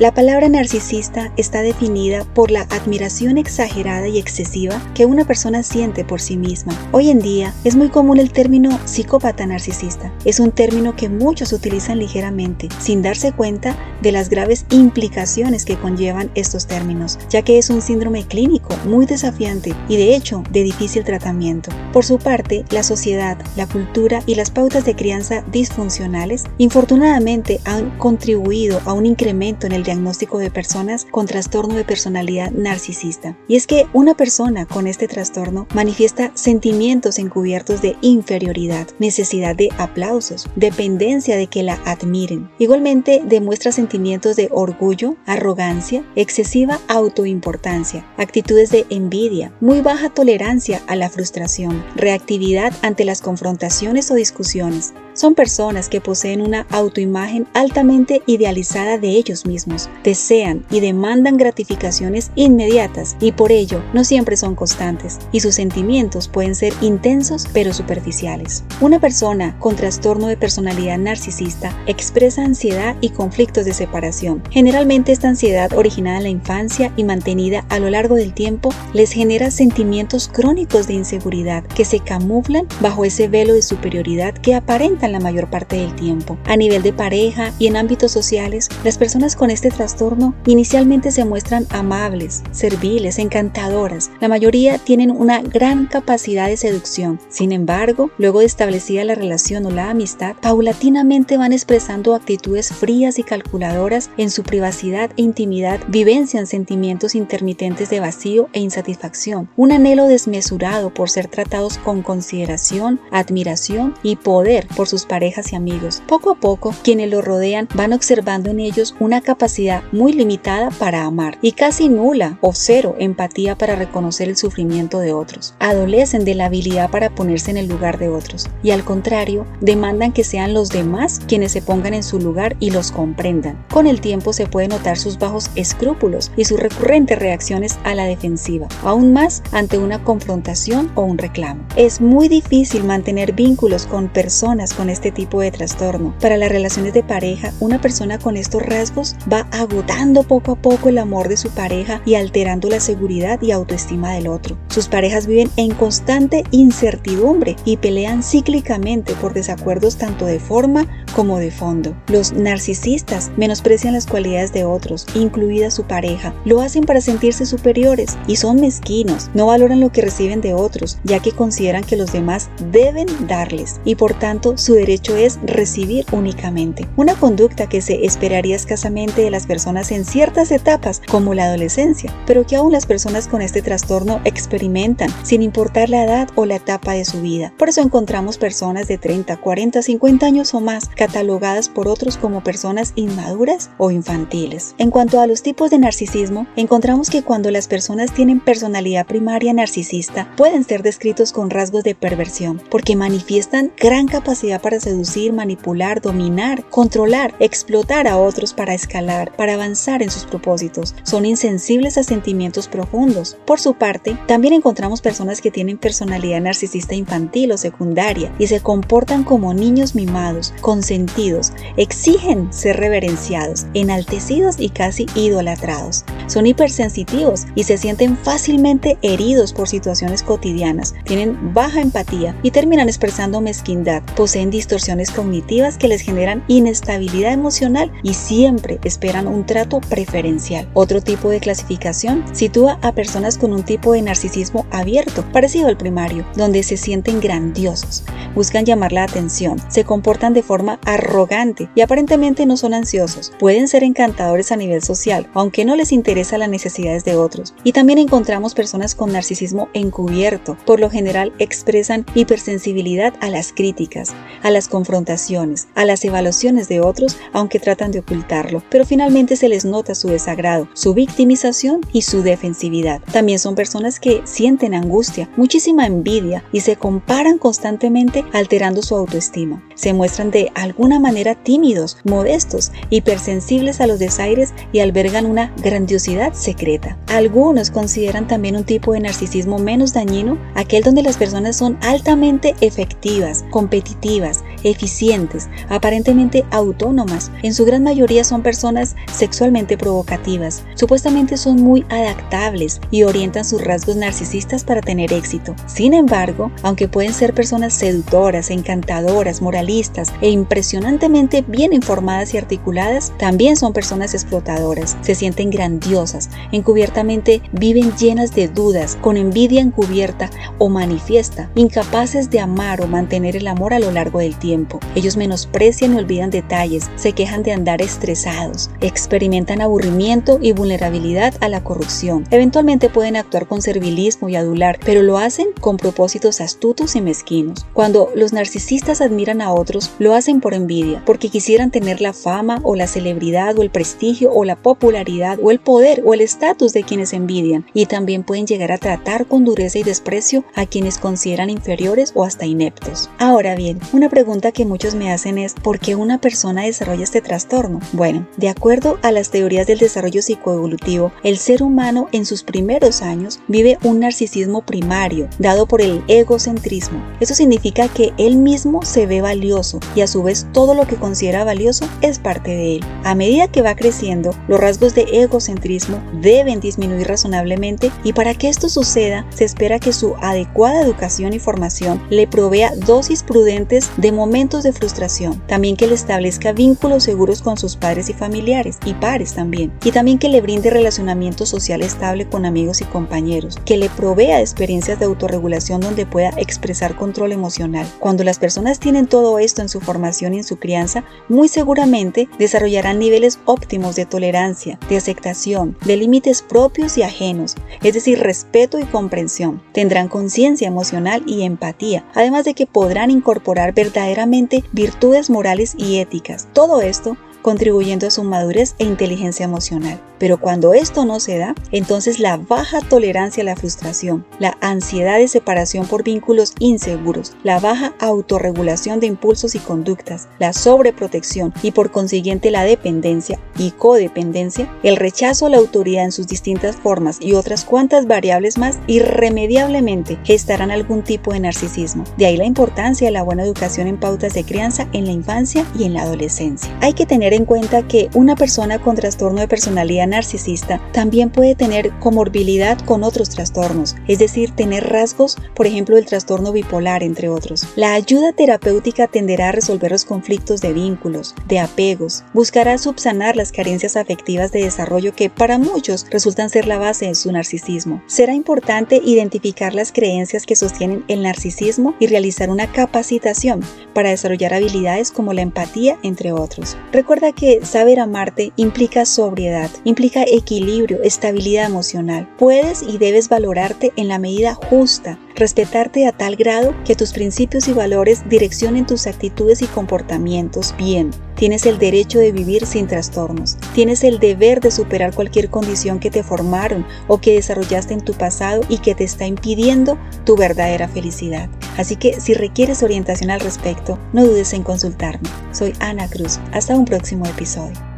La palabra narcisista está definida por la admiración exagerada y excesiva que una persona siente por sí misma. Hoy en día es muy común el término psicópata narcisista. Es un término que muchos utilizan ligeramente, sin darse cuenta de las graves implicaciones que conllevan estos términos, ya que es un síndrome clínico muy desafiante y de hecho de difícil tratamiento. Por su parte, la sociedad, la cultura y las pautas de crianza disfuncionales infortunadamente han contribuido a un incremento en el diagnóstico de personas con trastorno de personalidad narcisista. Y es que una persona con este trastorno manifiesta sentimientos encubiertos de inferioridad, necesidad de aplausos, dependencia de que la admiren. Igualmente demuestra sentimientos de orgullo, arrogancia, excesiva autoimportancia, actitudes de envidia, muy baja tolerancia a la frustración, reactividad ante las confrontaciones o discusiones, son personas que poseen una autoimagen altamente idealizada de ellos mismos, desean y demandan gratificaciones inmediatas y por ello no siempre son constantes y sus sentimientos pueden ser intensos pero superficiales. Una persona con trastorno de personalidad narcisista expresa ansiedad y conflictos de separación. Generalmente esta ansiedad originada en la infancia y mantenida a lo largo del tiempo les genera sentimientos crónicos de inseguridad que se camuflan bajo ese velo de superioridad que aparenta la mayor parte del tiempo. A nivel de pareja y en ámbitos sociales, las personas con este trastorno inicialmente se muestran amables, serviles, encantadoras. La mayoría tienen una gran capacidad de seducción. Sin embargo, luego de establecida la relación o la amistad, paulatinamente van expresando actitudes frías y calculadoras en su privacidad e intimidad, vivencian sentimientos intermitentes de vacío e insatisfacción, un anhelo desmesurado por ser tratados con consideración, admiración y poder por sus parejas y amigos. Poco a poco, quienes los rodean van observando en ellos una capacidad muy limitada para amar y casi nula o cero empatía para reconocer el sufrimiento de otros. Adolecen de la habilidad para ponerse en el lugar de otros y al contrario, demandan que sean los demás quienes se pongan en su lugar y los comprendan. Con el tiempo se puede notar sus bajos escrúpulos y sus recurrentes reacciones a la defensiva, aún más ante una confrontación o un reclamo. Es muy difícil mantener vínculos con personas con este tipo de trastorno. Para las relaciones de pareja, una persona con estos rasgos va agotando poco a poco el amor de su pareja y alterando la seguridad y autoestima del otro. Sus parejas viven en constante incertidumbre y pelean cíclicamente por desacuerdos tanto de forma como de fondo. Los narcisistas menosprecian las cualidades de otros, incluida su pareja. Lo hacen para sentirse superiores y son mezquinos. No valoran lo que reciben de otros, ya que consideran que los demás deben darles y por tanto su derecho es recibir únicamente. Una conducta que se esperaría escasamente de las personas en ciertas etapas, como la adolescencia, pero que aún las personas con este trastorno experimentan, sin importar la edad o la etapa de su vida. Por eso encontramos personas de 30, 40, 50 años o más catalogadas por otros como personas inmaduras o infantiles. En cuanto a los tipos de narcisismo, encontramos que cuando las personas tienen personalidad primaria narcisista, pueden ser descritos con rasgos de perversión, porque manifiestan gran capacidad para seducir, manipular, dominar, controlar, explotar a otros para escalar, para avanzar en sus propósitos. Son insensibles a sentimientos profundos. Por su parte, también encontramos personas que tienen personalidad narcisista infantil o secundaria y se comportan como niños mimados, consentidos, exigen ser reverenciados, enaltecidos y casi idolatrados. Son hipersensitivos y se sienten fácilmente heridos por situaciones cotidianas, tienen baja empatía y terminan expresando mezquindad, poseen distorsiones cognitivas que les generan inestabilidad emocional y siempre esperan un trato preferencial. Otro tipo de clasificación sitúa a personas con un tipo de narcisismo abierto, parecido al primario, donde se sienten grandiosos, buscan llamar la atención, se comportan de forma arrogante y aparentemente no son ansiosos. Pueden ser encantadores a nivel social, aunque no les interesa las necesidades de otros. Y también encontramos personas con narcisismo encubierto. Por lo general expresan hipersensibilidad a las críticas, a las confrontaciones, a las evaluaciones de otros, aunque tratan de ocultarlo, pero finalmente se les nota su desagrado, su victimización y su defensividad. También son personas que sienten angustia, muchísima envidia y se comparan constantemente alterando su autoestima. Se muestran de alguna manera tímidos, modestos, hipersensibles a los desaires y albergan una grandiosidad secreta. Algunos consideran también un tipo de narcisismo menos dañino aquel donde las personas son altamente efectivas, competitivas, eficientes, aparentemente autónomas. En su gran mayoría son personas sexualmente provocativas. Supuestamente son muy adaptables y orientan sus rasgos narcisistas para tener éxito. Sin embargo, aunque pueden ser personas seductoras, encantadoras, moralistas e impresionantemente bien informadas y articuladas, también son personas explotadoras. Se sienten grandiosas, encubiertamente viven llenas de dudas, con envidia encubierta o manifiesta, incapaces de amar o mantener el amor a lo largo del tiempo ellos menosprecian y olvidan detalles, se quejan de andar estresados, experimentan aburrimiento y vulnerabilidad a la corrupción. Eventualmente pueden actuar con servilismo y adular, pero lo hacen con propósitos astutos y mezquinos. Cuando los narcisistas admiran a otros, lo hacen por envidia, porque quisieran tener la fama o la celebridad o el prestigio o la popularidad o el poder o el estatus de quienes envidian, y también pueden llegar a tratar con dureza y desprecio a quienes consideran inferiores o hasta ineptos. Ahora bien, una pregunta que muchos me hacen es ¿por qué una persona desarrolla este trastorno? Bueno, de acuerdo a las teorías del desarrollo psicoevolutivo, el ser humano en sus primeros años vive un narcisismo primario dado por el egocentrismo. Eso significa que él mismo se ve valioso y a su vez todo lo que considera valioso es parte de él. A medida que va creciendo, los rasgos de egocentrismo deben disminuir razonablemente y para que esto suceda se espera que su adecuada educación y formación le provea dosis prudentes de momentos de frustración, también que le establezca vínculos seguros con sus padres y familiares y pares también, y también que le brinde relacionamiento social estable con amigos y compañeros, que le provea experiencias de autorregulación donde pueda expresar control emocional. Cuando las personas tienen todo esto en su formación y en su crianza, muy seguramente desarrollarán niveles óptimos de tolerancia, de aceptación, de límites propios y ajenos, es decir, respeto y comprensión. Tendrán conciencia emocional y empatía, además de que podrán incorporar virtudes morales y éticas. Todo esto contribuyendo a su madurez e inteligencia emocional. Pero cuando esto no se da, entonces la baja tolerancia a la frustración, la ansiedad de separación por vínculos inseguros, la baja autorregulación de impulsos y conductas, la sobreprotección y por consiguiente la dependencia y codependencia, el rechazo a la autoridad en sus distintas formas y otras cuantas variables más, irremediablemente gestarán algún tipo de narcisismo. De ahí la importancia de la buena educación en pautas de crianza en la infancia y en la adolescencia. Hay que tener en cuenta que una persona con trastorno de personalidad narcisista también puede tener comorbilidad con otros trastornos, es decir, tener rasgos, por ejemplo, el trastorno bipolar, entre otros. La ayuda terapéutica tenderá a resolver los conflictos de vínculos, de apegos, buscará subsanar las carencias afectivas de desarrollo que para muchos resultan ser la base de su narcisismo. Será importante identificar las creencias que sostienen el narcisismo y realizar una capacitación para desarrollar habilidades como la empatía, entre otros. Recuerda que saber amarte implica sobriedad, implica equilibrio, estabilidad emocional. Puedes y debes valorarte en la medida justa, respetarte a tal grado que tus principios y valores direccionen tus actitudes y comportamientos bien. Tienes el derecho de vivir sin trastornos. Tienes el deber de superar cualquier condición que te formaron o que desarrollaste en tu pasado y que te está impidiendo tu verdadera felicidad. Así que si requieres orientación al respecto, no dudes en consultarme. Soy Ana Cruz. Hasta un próximo episodio.